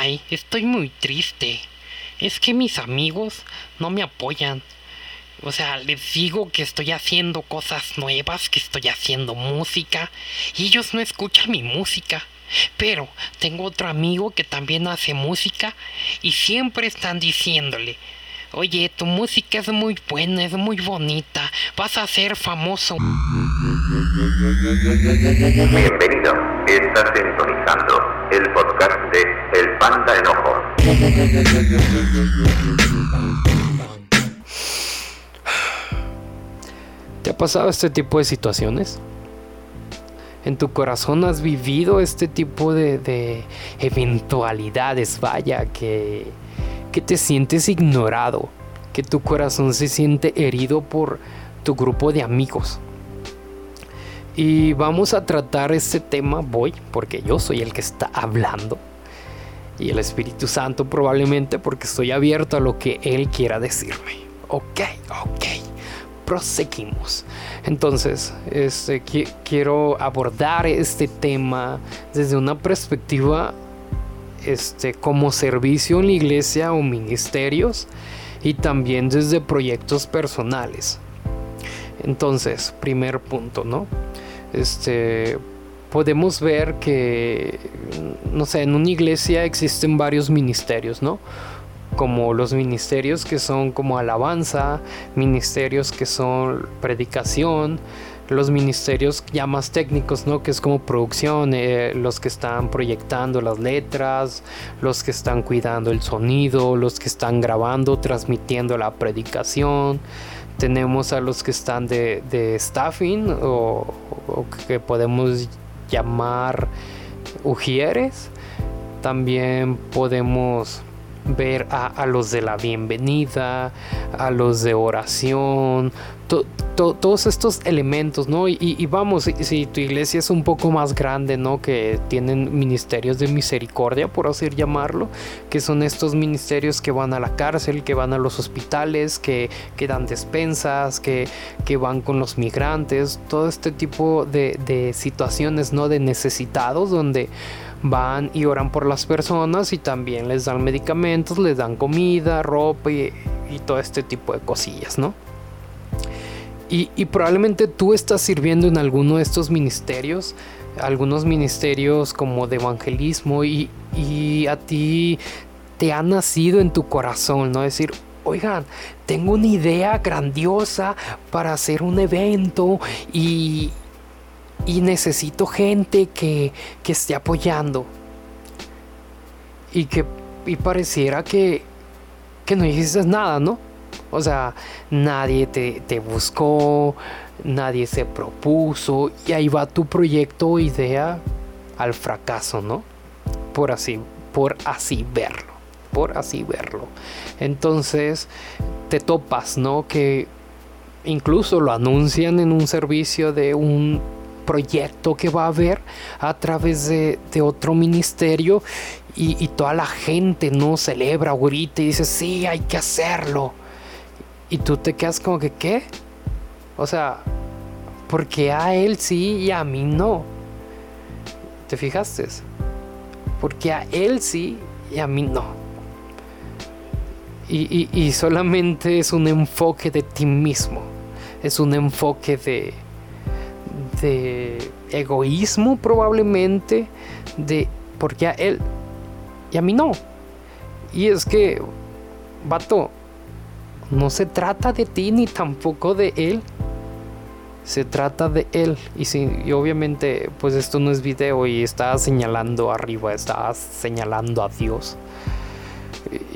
Ay, estoy muy triste. Es que mis amigos no me apoyan. O sea, les digo que estoy haciendo cosas nuevas, que estoy haciendo música, y ellos no escuchan mi música. Pero tengo otro amigo que también hace música y siempre están diciéndole, oye, tu música es muy buena, es muy bonita, vas a ser famoso. Bienvenido, estás sintonizando el podcast de El Panda Enojo. ¿Te ha pasado este tipo de situaciones? ¿En tu corazón has vivido este tipo de, eventualidades? Vaya, que, que te sientes ignorado, que tu corazón se siente herido por tu grupo de amigos. Y vamos a tratar este tema, voy, porque yo soy el que está hablando. Y el Espíritu Santo probablemente porque estoy abierto a lo que Él quiera decirme. Ok, ok proseguimos. Entonces, este, quiero abordar este tema desde una perspectiva este, como servicio en la iglesia o ministerios y también desde proyectos personales. Entonces, primer punto, ¿no? Este, podemos ver que, no sé, en una iglesia existen varios ministerios, ¿no? como los ministerios que son como alabanza, ministerios que son predicación, los ministerios ya más técnicos, ¿no? Que es como producción, eh, los que están proyectando las letras, los que están cuidando el sonido, los que están grabando, transmitiendo la predicación. Tenemos a los que están de, staffing o, o, que podemos llamar ujieres. También podemos ver a, los de la bienvenida, a los de oración, todos estos elementos, ¿no? Y, vamos, si, tu iglesia es un poco más grande, ¿no? Que tienen ministerios de misericordia, por así llamarlo, que son estos ministerios que van a la cárcel, que van a los hospitales, que, que dan despensas, que, que, van con los migrantes, todo este tipo de, de situaciones, ¿no? De necesitados, donde van y oran por las personas y también les dan medicamentos, les dan comida, ropa y, todo este tipo de cosillas, ¿no? Y, probablemente tú estás sirviendo en alguno de estos ministerios, algunos ministerios como de evangelismo y, a ti te ha nacido en tu corazón, ¿no? Decir, oigan, tengo una idea grandiosa para hacer un evento y, y necesito gente que, esté apoyando. Y que y pareciera que, que no hiciste nada, ¿no? O sea, nadie te, te, buscó, nadie se propuso y ahí va tu proyecto o idea al fracaso, ¿no? Por así, por así verlo, por así verlo. Entonces te topas, ¿no? Que incluso lo anuncian en un servicio de un proyecto que va a haber a través de, otro ministerio y, toda la gente no celebra, grita y dice, sí, hay que hacerlo. Y tú te quedas como que, ¿qué? O sea, porque a él sí y a mí no? ¿Te fijaste? Porque a él sí y a mí no. y solamente es un enfoque de ti mismo. Es un enfoque de, de egoísmo probablemente, de porque a él y a mí no. Y es que, vato, no se trata de ti ni tampoco de él. Se trata de él. Y, si, y obviamente, pues esto no es video y está señalando arriba, está señalando a Dios.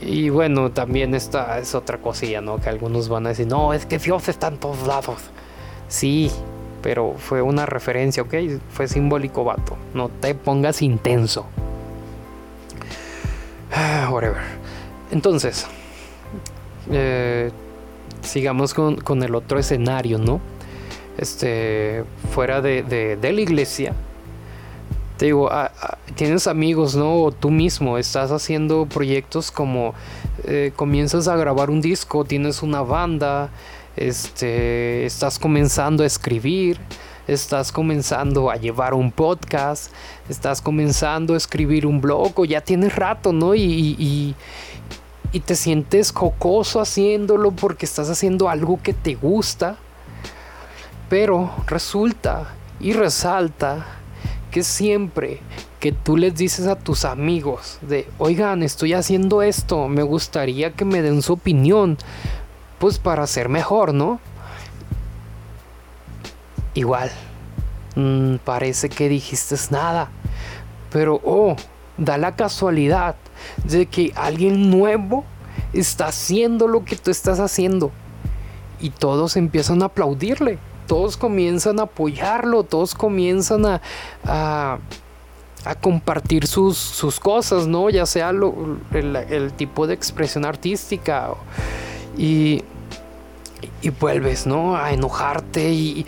Y, y bueno, también esta es otra cosilla, ¿no? Que algunos van a decir, no, es que Dios está en todos lados. Sí, pero fue una referencia, ¿ok? Fue simbólico, vato. No te pongas intenso. Whatever. Entonces, eh, sigamos con, el otro escenario, ¿no? Este, fuera de, la iglesia. Te digo, ah, ah, tienes amigos, ¿no? O tú mismo estás haciendo proyectos como eh, comienzas a grabar un disco, tienes una banda, este, estás comenzando a escribir, estás comenzando a llevar un podcast, estás comenzando a escribir un blog o ya tienes rato, ¿no? Y, y, te sientes jocoso haciéndolo porque estás haciendo algo que te gusta. Pero resulta y resalta que siempre que tú les dices a tus amigos de, oigan, estoy haciendo esto, me gustaría que me den su opinión, pues para ser mejor, ¿no? Igual, mm, parece que dijiste nada, pero oh, da la casualidad de que alguien nuevo está haciendo lo que tú estás haciendo y todos empiezan a aplaudirle, todos comienzan a apoyarlo, todos comienzan a, a, compartir sus, sus, cosas, ¿no? Ya sea el, tipo de expresión artística y y vuelves, ¿no? A enojarte y,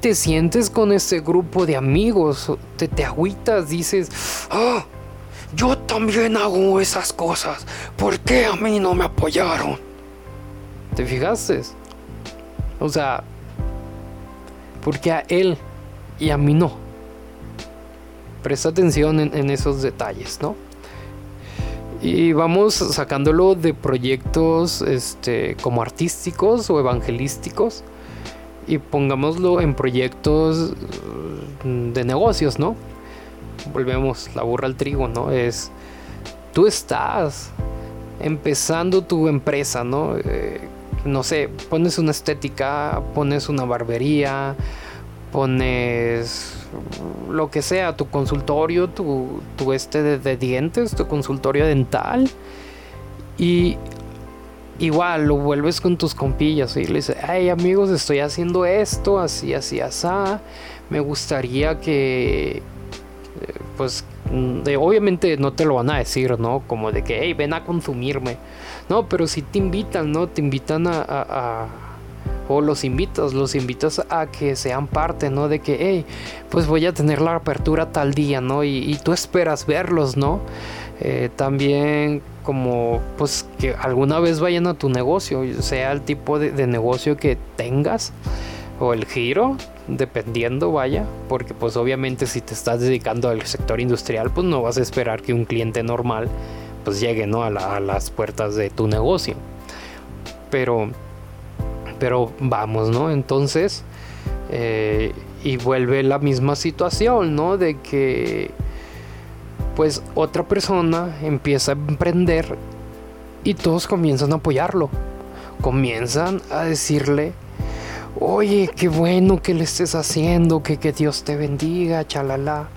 te sientes con ese grupo de amigos, te, te agüitas, dices, ah, yo también hago esas cosas, ¿por qué a mí no me apoyaron? ¿Te fijaste? O sea, porque a él y a mí no. Presta atención en esos detalles, ¿no? Y vamos sacándolo de proyectos este, como artísticos o evangelísticos y pongámoslo en proyectos mm, de negocios, ¿no? Volvemos la burra al trigo, ¿no? Es, tú estás empezando tu empresa, ¿no? Eh, no sé, pones una estética, pones una barbería, pones lo que sea, tu consultorio, tu, tu este de, dientes, tu consultorio dental. Y igual lo vuelves con tus compillas y le dices, hey amigos, estoy haciendo esto, así, así, así. Me gustaría que, pues, obviamente no te lo van a decir, ¿no? Como de que, hey, ven a consumirme. No, pero si te invitan, ¿no? Te invitan a o los invitas, los invitas a que sean parte, ¿no? De que, hey, pues voy a tener la apertura tal día, ¿no? Y, tú esperas verlos, ¿no? Eh, también como pues que alguna vez vayan a tu negocio, sea el tipo de, negocio que tengas o el giro, dependiendo, vaya, porque pues obviamente si te estás dedicando al sector industrial, pues no vas a esperar que un cliente normal pues llegue, ¿no? A las puertas de tu negocio. Pero pero vamos, ¿no? Entonces, eh, y vuelve la misma situación, ¿no? De que, pues, otra persona empieza a emprender y todos comienzan a apoyarlo. Comienzan a decirle, oye, qué bueno que le estés haciendo, que, que Dios te bendiga, chalala.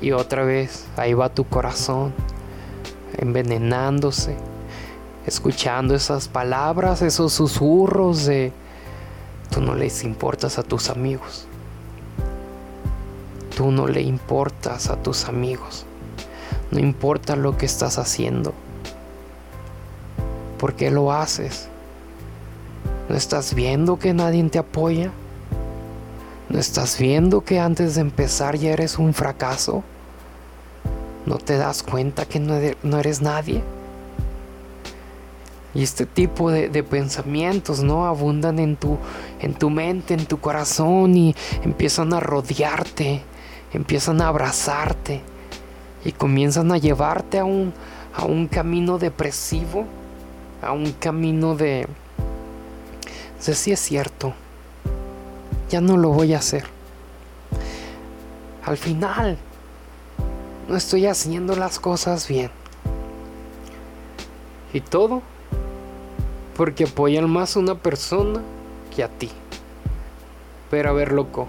Y otra vez, ahí va tu corazón, envenenándose escuchando esas palabras, esos susurros de tú no les importas a tus amigos. Tú no le importas a tus amigos. No importa lo que estás haciendo. ¿Por qué lo haces? ¿No estás viendo que nadie te apoya? ¿No estás viendo que antes de empezar ya eres un fracaso? ¿No te das cuenta que no eres nadie? Y este tipo de, pensamientos, ¿no? Abundan en tu, en tu mente, en tu corazón y empiezan a rodearte, empiezan a abrazarte y comienzan a llevarte a un, a un camino depresivo, a un camino de... sé si es cierto, ya no lo voy a hacer. Al final, no estoy haciendo las cosas bien. Y todo porque apoyan más a una persona que a ti. Pero a ver, loco,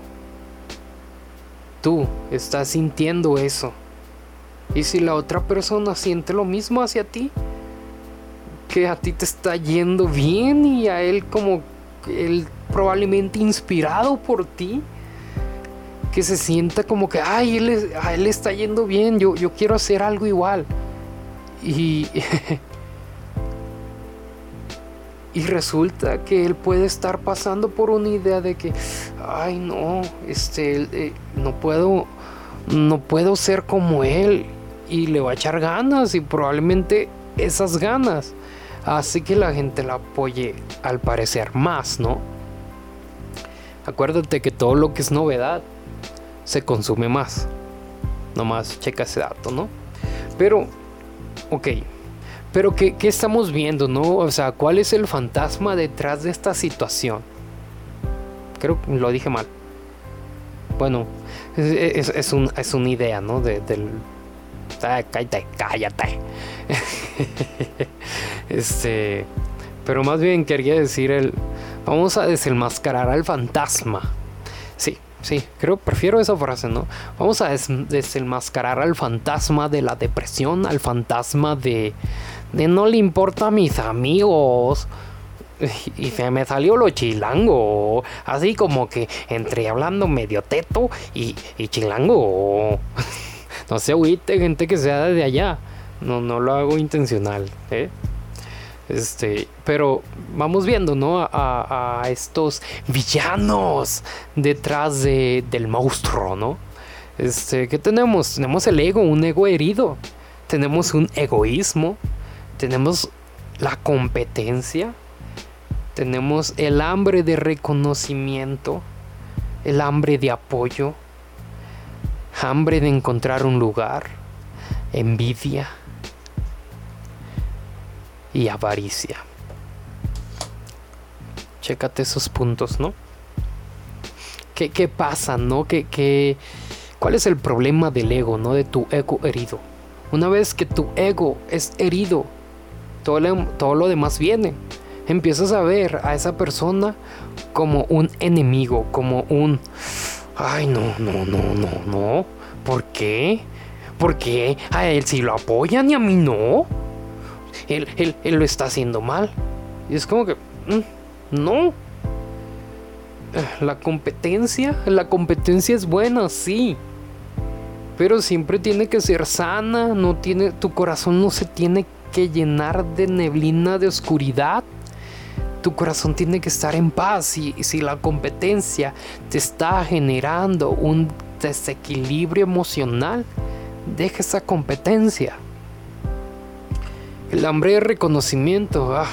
tú estás sintiendo eso. Y si la otra persona siente lo mismo hacia ti, que a ti te está yendo bien y a él como él probablemente inspirado por ti, que se sienta como que, ay, él, a él está yendo bien, yo, yo quiero hacer algo igual. Y Y resulta que él puede estar pasando por una idea de que, ay no, este, eh, no puedo, no puedo ser como él. Y le va a echar ganas y probablemente esas ganas hace que la gente la apoye al parecer más, ¿no? Acuérdate que todo lo que es novedad se consume más. Nomás checa ese dato, ¿no? Pero, ok. Pero ¿qué, ¿qué, estamos viendo, no? O sea, ¿cuál es el fantasma detrás de esta situación? Creo que lo dije mal. Bueno, es, es, un, es una idea, ¿no? De, del... Ah, cállate, cállate. este... Pero más bien quería decir el... Vamos a desenmascarar al fantasma. Sí, sí, creo, prefiero esa frase, ¿no? Vamos a desenmascarar al fantasma de la depresión, al fantasma de... De no le importa a mis amigos y se me salió lo chilango. Así como que entre hablando medio teto y, chilango. no se agüite, gente que sea de allá. No, no lo hago intencional, ¿eh? Este, pero vamos viendo, ¿no? A, estos villanos detrás de, del monstruo, ¿no? Este, ¿qué tenemos? Tenemos el ego, un ego herido. Tenemos un egoísmo. Tenemos la competencia tenemos el hambre de reconocimiento, el hambre de apoyo, hambre de encontrar un lugar, envidia y avaricia. Chécate esos puntos, ¿no? ¿Qué, qué pasa, no? ¿Qué, qué, cuál es el problema del ego, no? De tu ego herido. Una vez que tu ego es herido, todo todo lo demás viene empiezas a ver a esa persona como un enemigo, como un... Ay, no, no, no, no, no. ¿Por qué? ¿Por qué a él sí lo apoyan y a mí no? Él, él, lo está haciendo mal. Y es como que... Mm, no. La competencia, la competencia es buena, sí. Pero siempre tiene que ser sana, no tiene, tu corazón no se tiene que llenar de neblina de oscuridad tu corazón tiene que estar en paz y, si la competencia te está generando un desequilibrio emocional, deja esa competencia. El hambre de reconocimiento, ah,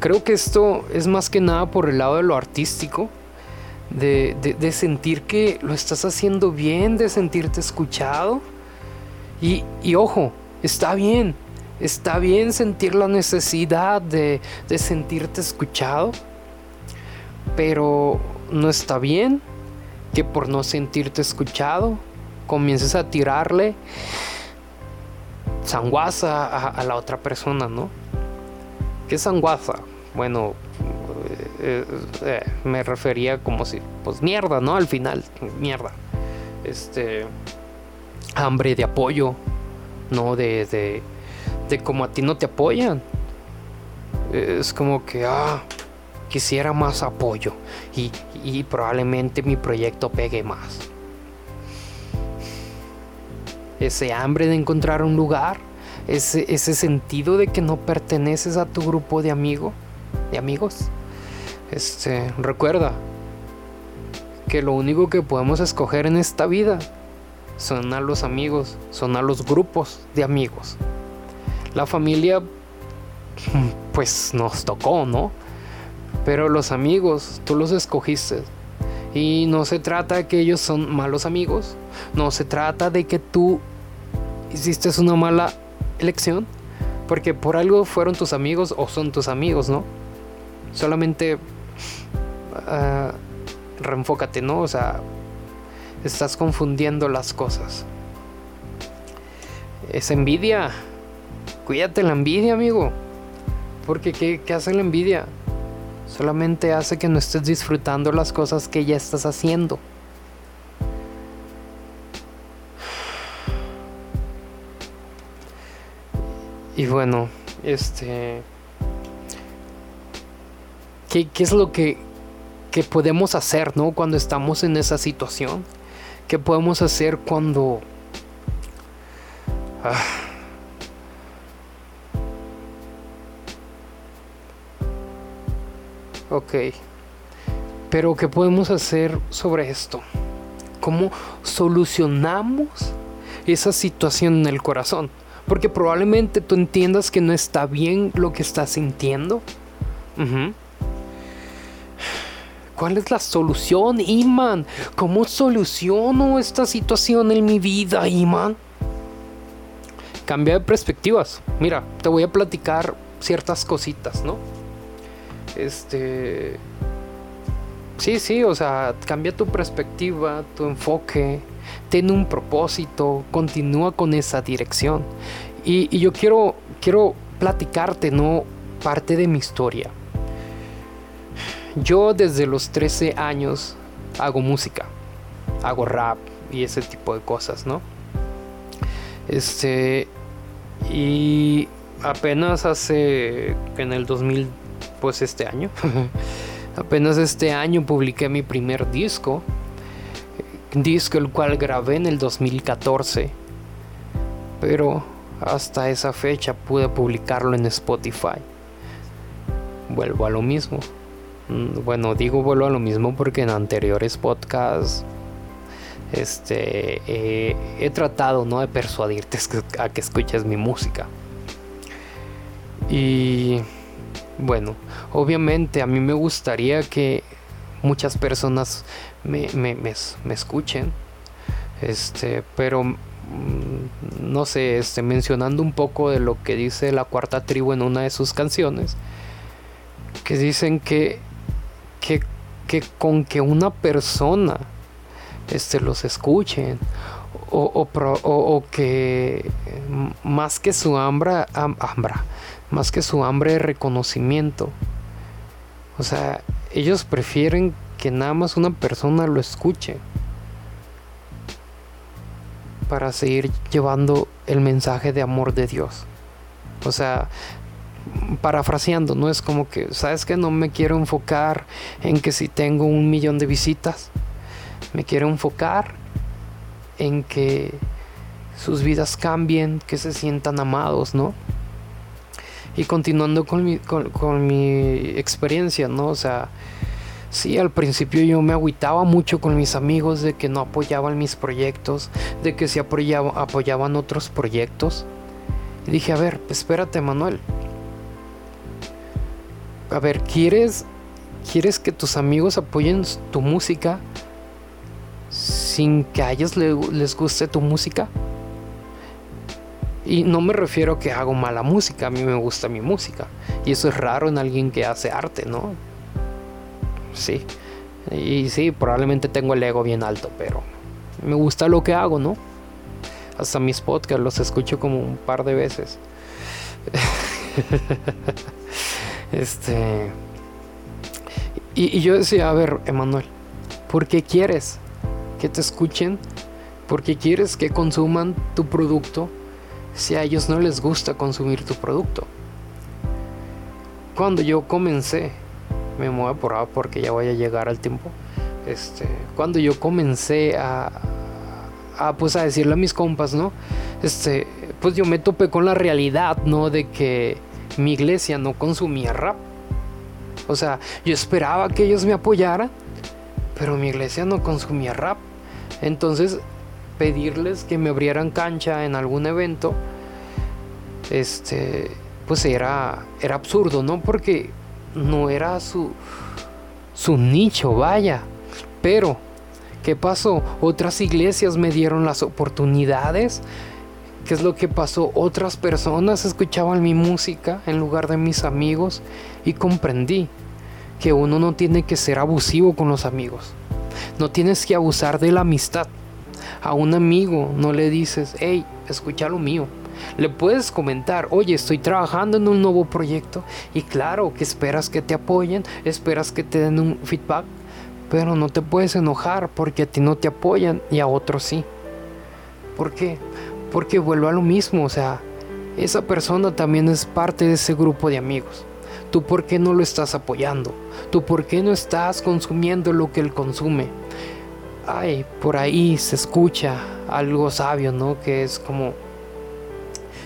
creo que esto es más que nada por el lado de lo artístico, de, sentir que lo estás haciendo bien, de sentirte escuchado. Y, y ojo, está bien, Está bien sentir la necesidad de, sentirte escuchado, pero no está bien que por no sentirte escuchado comiences a tirarle sanguaza a, la otra persona, ¿no? ¿Qué sanguaza? Bueno, eh, eh, me refería como si, pues mierda, ¿no? Al final, mierda. Este, hambre de apoyo, ¿no? de de como a ti no te apoyan. Es como que, ah, quisiera más apoyo y, probablemente mi proyecto pegue más. Ese hambre de encontrar un lugar, ese, ese sentido de que no perteneces a tu grupo de amigos, de amigos. Este, recuerda que lo único que podemos escoger en esta vida son a los amigos, son a los grupos de amigos. La familia, pues nos tocó, ¿no? Pero los amigos, tú los escogiste. Y no se trata de que ellos son malos amigos. No se trata de que tú hiciste una mala elección. Porque por algo fueron tus amigos o son tus amigos, ¿no? Solamente uh, reenfócate, ¿no? O sea, estás confundiendo las cosas. Es envidia Cuídate la envidia, amigo. Porque ¿qué, hace la envidia? Solamente hace que no estés disfrutando las cosas que ya estás haciendo. Y bueno, este... ¿Qué, es lo que, que, podemos hacer, ¿no? Cuando estamos en esa situación. ¿Qué podemos hacer cuando... Ah, Ok. Pero ¿qué podemos hacer sobre esto? ¿Cómo solucionamos esa situación en el corazón? Porque probablemente tú entiendas que no está bien lo que estás sintiendo. ¿Cuál es la solución, Iman? ¿Cómo soluciono esta situación en mi vida, Iman? Cambia de perspectivas. Mira, te voy a platicar ciertas cositas, ¿no? Este. Sí, sí, o sea, cambia tu perspectiva, tu enfoque, ten un propósito, continúa con esa dirección. Y, yo quiero, quiero platicarte, ¿no? Parte de mi historia. Yo desde los 13 años hago música, hago rap y ese tipo de cosas, ¿no? Este, y apenas hace, en el 2000, pues este año, apenas este año publiqué mi primer disco, disco el cual grabé en el 2014, pero hasta esa fecha pude publicarlo en Spotify. Vuelvo a lo mismo Mm, bueno, digo vuelvo a lo mismo porque en anteriores podcasts este, he tratado ¿no? de persuadirte a que escuches mi música. Y bueno, obviamente a mí me gustaría que muchas personas me, me escuchen. Este, pero mm, no sé, este, mencionando un poco de lo que dice la cuarta tribu en una de sus canciones, que dicen que que, con que una persona este, los escuchen o, o, que más que su hambre, más que su hambre de reconocimiento, o sea, ellos prefieren que nada más una persona lo escuche para seguir llevando el mensaje de amor de Dios. O sea, parafraseando, no es como que, ¿sabes que No me quiero enfocar en que si tengo un millón de visitas, me quiero enfocar en que sus vidas cambien, que se sientan amados, ¿no? Y continuando con mi, con, mi experiencia, ¿no? O sea, sí, al principio yo me agüitaba mucho con mis amigos de que no apoyaban mis proyectos, de que se apoyaban otros proyectos. Y dije, a ver, espérate, Manuel, a ver, ¿quieres, ¿quieres que tus amigos apoyen tu música sin que a ellos les guste tu música? Y no me refiero a que hago mala música, a mí me gusta mi música. Y eso es raro en alguien que hace arte, ¿no? Sí. Y sí, probablemente tengo el ego bien alto, pero me gusta lo que hago, ¿no? Hasta mis podcasts los escucho como un par de veces. Este. Y, yo decía, a ver, Emanuel, ¿por qué quieres que te escuchen? ¿Por qué quieres que consuman tu producto si a ellos no les gusta consumir tu producto? Cuando yo comencé, me muevo por ahora porque ya voy a llegar al tiempo. Este, cuando yo comencé a, a pues a decirle a mis compas, ¿no? Este, pues yo me topé con la realidad, ¿no? De que mi iglesia no consumía rap. O sea, yo esperaba que ellos me apoyaran, pero mi iglesia no consumía rap. Entonces, pedirles que me abrieran cancha en algún evento, este, pues era, era absurdo, ¿no? Porque no era su, su nicho, vaya. Pero, ¿qué pasó? Otras iglesias me dieron las oportunidades ¿Qué es lo que pasó? Otras personas escuchaban mi música en lugar de mis amigos y comprendí que uno no tiene que ser abusivo con los amigos. No tienes que abusar de la amistad. A un amigo no le dices, hey, escucha lo mío. Le puedes comentar, oye, estoy trabajando en un nuevo proyecto y claro que esperas que te apoyen, esperas que te den un feedback, pero no te puedes enojar porque a ti no te apoyan y a otros sí. ¿Por qué? Porque vuelvo a lo mismo, o sea, esa persona también es parte de ese grupo de amigos. ¿Tú por qué no lo estás apoyando? ¿Tú por qué no estás consumiendo lo que él consume? Ay, por ahí se escucha algo sabio, ¿no? Que es como,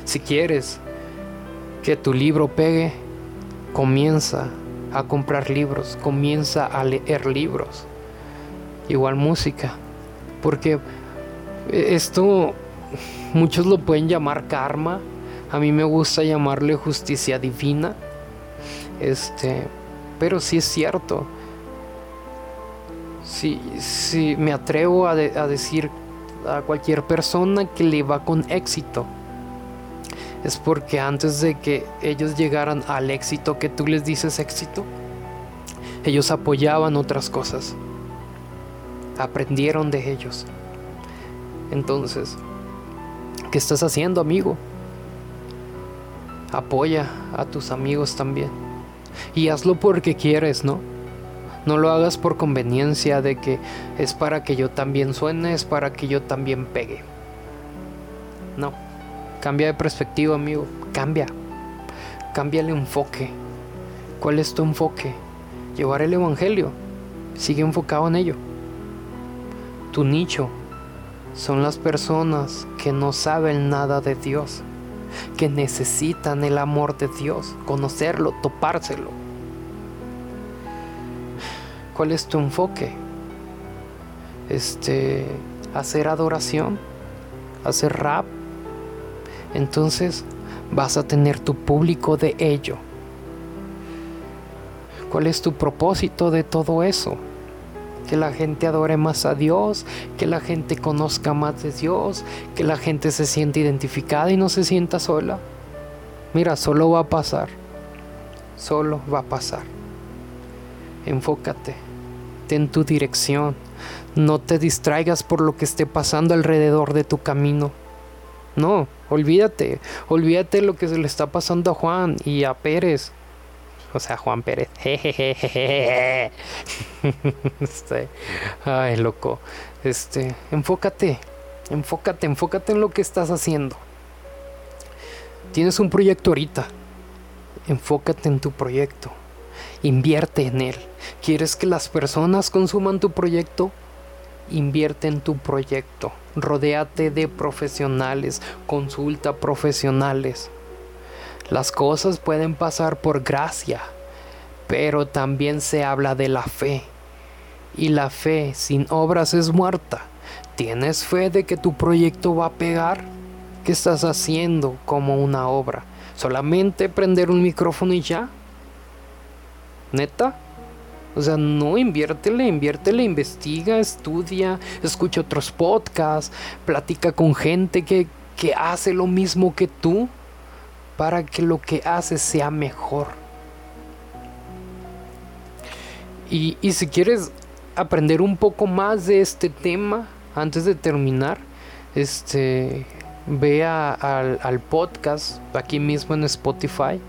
si quieres que tu libro pegue, comienza a comprar libros, comienza a leer libros. Igual música. Porque esto Muchos lo pueden llamar karma. A mí me gusta llamarle justicia divina. Este, pero sí es cierto. si, si me atrevo a decir a cualquier persona que le va con éxito, es porque antes de que ellos llegaran al éxito que tú les dices éxito, ellos apoyaban otras cosas. Aprendieron de ellos. Entonces, ¿qué estás haciendo, amigo? Apoya a tus amigos también. Y hazlo porque quieres, ¿no? No lo hagas por conveniencia de que es para que yo también suene, es para que yo también pegue. No. Cambia de perspectiva, amigo. Cambia. Cambia el enfoque. ¿Cuál es tu enfoque? Llevar el Evangelio. Sigue enfocado en ello. Tu nicho son las personas que no saben nada de Dios, que necesitan el amor de Dios, conocerlo, topárselo. ¿Cuál es tu enfoque? Este, hacer adoración, hacer rap. Entonces vas a tener tu público de ello. ¿Cuál es tu propósito de todo eso? Que la gente adore más a Dios, que la gente conozca más de Dios, que la gente se sienta identificada y no se sienta sola. Mira, solo va a pasar. Solo va a pasar. Enfócate. Ten tu dirección. No te distraigas por lo que esté pasando alrededor de tu camino. No, olvídate. Olvídate lo que se le está pasando a Juan y a Pérez o sea, Juan Pérez. este, ay, loco. Este, enfócate, enfócate, enfócate en lo que estás haciendo. Tienes un proyecto ahorita. Enfócate en tu proyecto. Invierte en él. ¿Quieres que las personas consuman tu proyecto? Invierte en tu proyecto. Rodéate de profesionales. Consulta profesionales. Las cosas pueden pasar por gracia, pero también se habla de la fe. Y la fe sin obras es muerta. ¿Tienes fe de que tu proyecto va a pegar? ¿Qué estás haciendo como una obra? ¿Solamente prender un micrófono y ya? ¿Neta? O sea, no, inviértele, inviértele, investiga, estudia, escucha otros podcasts, platica con gente que, que hace lo mismo que tú para que lo que haces sea mejor. Y, si quieres aprender un poco más de este tema antes de terminar, este, ve al, podcast aquí mismo en Spotify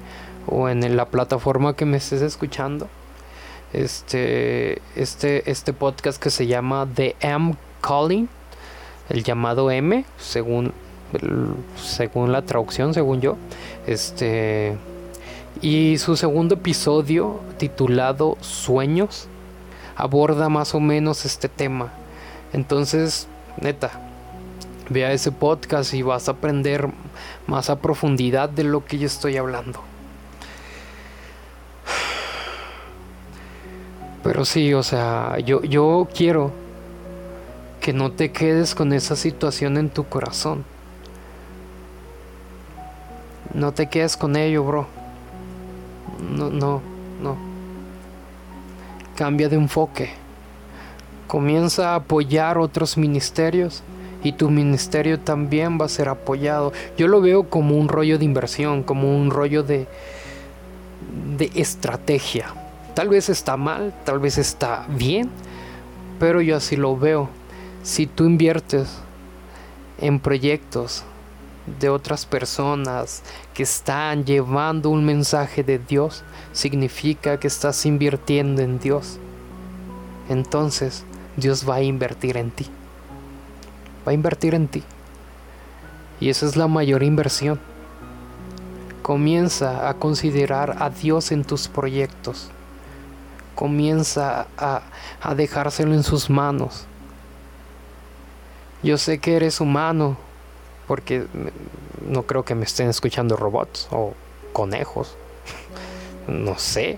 o en la plataforma que me estés escuchando. Este, este, este podcast que se llama The M Calling, el llamado M, según según la traducción, según yo. Este. Y su segundo episodio, titulado Sueños, aborda más o menos este tema. Entonces, neta, vea ese podcast y vas a aprender más a profundidad de lo que yo estoy hablando. Pero sí, o sea, yo, yo quiero que no te quedes con esa situación en tu corazón. No te quedes con ello, bro. No, no, no. Cambia de enfoque. Comienza a apoyar otros ministerios y tu ministerio también va a ser apoyado. Yo lo veo como un rollo de inversión, como un rollo de, de estrategia. Tal vez está mal, tal vez está bien, pero yo así lo veo. Si tú inviertes en proyectos de otras personas que están llevando un mensaje de Dios, significa que estás invirtiendo en Dios. Entonces Dios va a invertir en ti. Va a invertir en ti. Y esa es la mayor inversión. Comienza a considerar a Dios en tus proyectos. Comienza a, dejárselo en sus manos. Yo sé que eres humano, porque no creo que me estén escuchando robots o conejos. No sé.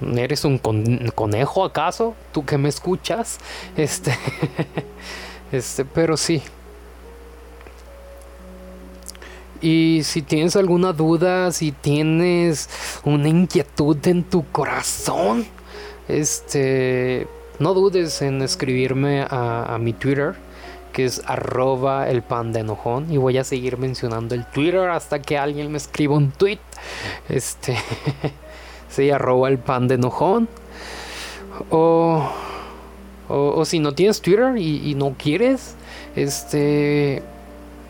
¿Eres un conejo acaso? ¿Tú que me escuchas? Este. este, pero sí. Y si tienes alguna duda, si tienes una inquietud en tu corazón, este, no dudes en escribirme a, a mi Twitter que es arroba el pan de enojón y voy a seguir mencionando el Twitter hasta que alguien me escriba un tweet este sí arroba el pan de enojón o, o, si no tienes Twitter y, no quieres este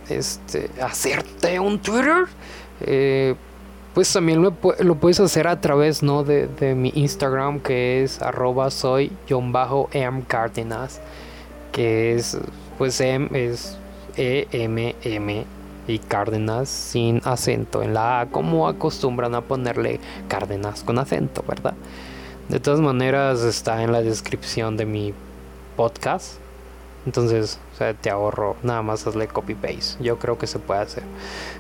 este hacerte un Twitter eh, pues también lo, puedes hacer a través ¿no? de, mi Instagram que es arroba soy que es pues M es E M M y Cárdenas sin acento en la A como acostumbran a ponerle Cárdenas con acento, ¿verdad? De todas maneras está en la descripción de mi podcast. Entonces, o sea, te ahorro, nada más hazle copy paste. Yo creo que se puede hacer.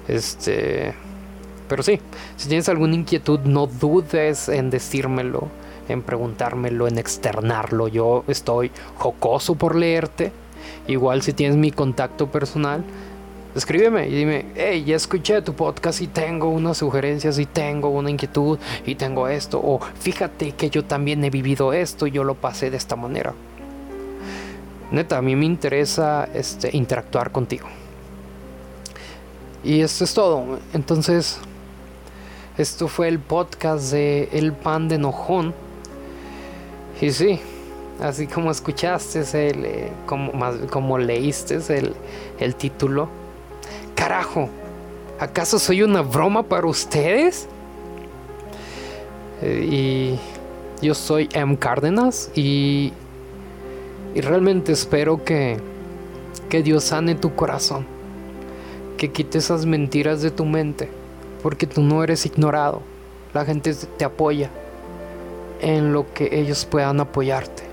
Este, pero sí, si tienes alguna inquietud, no dudes en decírmelo, en preguntármelo, en externarlo. Yo estoy jocoso por leerte Igual si tienes mi contacto personal, escríbeme y dime, hey, ya escuché tu podcast y tengo unas sugerencias y tengo una inquietud y tengo esto. O fíjate que yo también he vivido esto y yo lo pasé de esta manera. Neta, a mí me interesa este, interactuar contigo. Y esto es todo. Entonces, esto fue el podcast de El Pan de Nojón. Y sí, así como escuchaste, el, eh, como, como leíste el, el título. Carajo, ¿acaso soy una broma para ustedes? Eh, y yo soy M. Cárdenas y, y realmente espero que, que Dios sane tu corazón, que quite esas mentiras de tu mente, porque tú no eres ignorado, la gente te apoya en lo que ellos puedan apoyarte.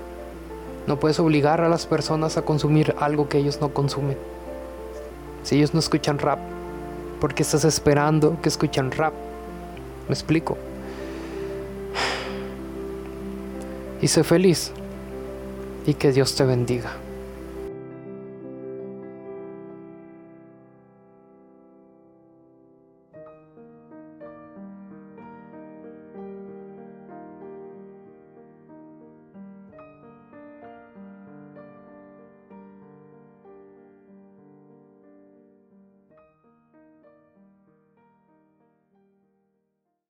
No puedes obligar a las personas a consumir algo que ellos no consumen. Si ellos no escuchan rap, ¿por qué estás esperando que escuchen rap? Me explico. Y sé feliz. Y que Dios te bendiga.